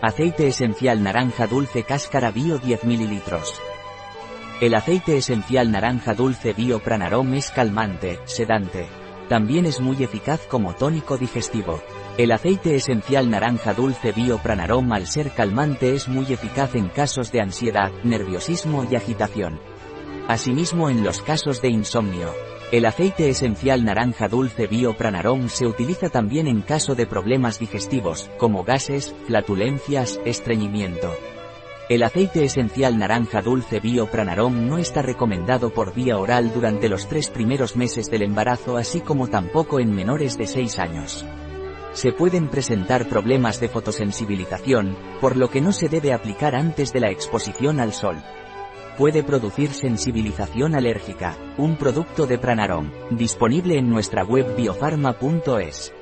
Aceite esencial naranja dulce cáscara bio 10 ml. El aceite esencial naranja dulce bio Pranarom es calmante, sedante. También es muy eficaz como tónico digestivo. El aceite esencial naranja dulce bio Pranarom al ser calmante es muy eficaz en casos de ansiedad, nerviosismo y agitación. Asimismo en los casos de insomnio. El aceite esencial naranja dulce bio Pranarom se utiliza también en caso de problemas digestivos, como gases, flatulencias, estreñimiento. El aceite esencial naranja dulce bio Pranarom no está recomendado por vía oral durante los tres primeros meses del embarazo así como tampoco en menores de 6 años. Se pueden presentar problemas de fotosensibilización, por lo que no se debe aplicar antes de la exposición al sol puede producir sensibilización alérgica, un producto de Pranarom, disponible en nuestra web biofarma.es.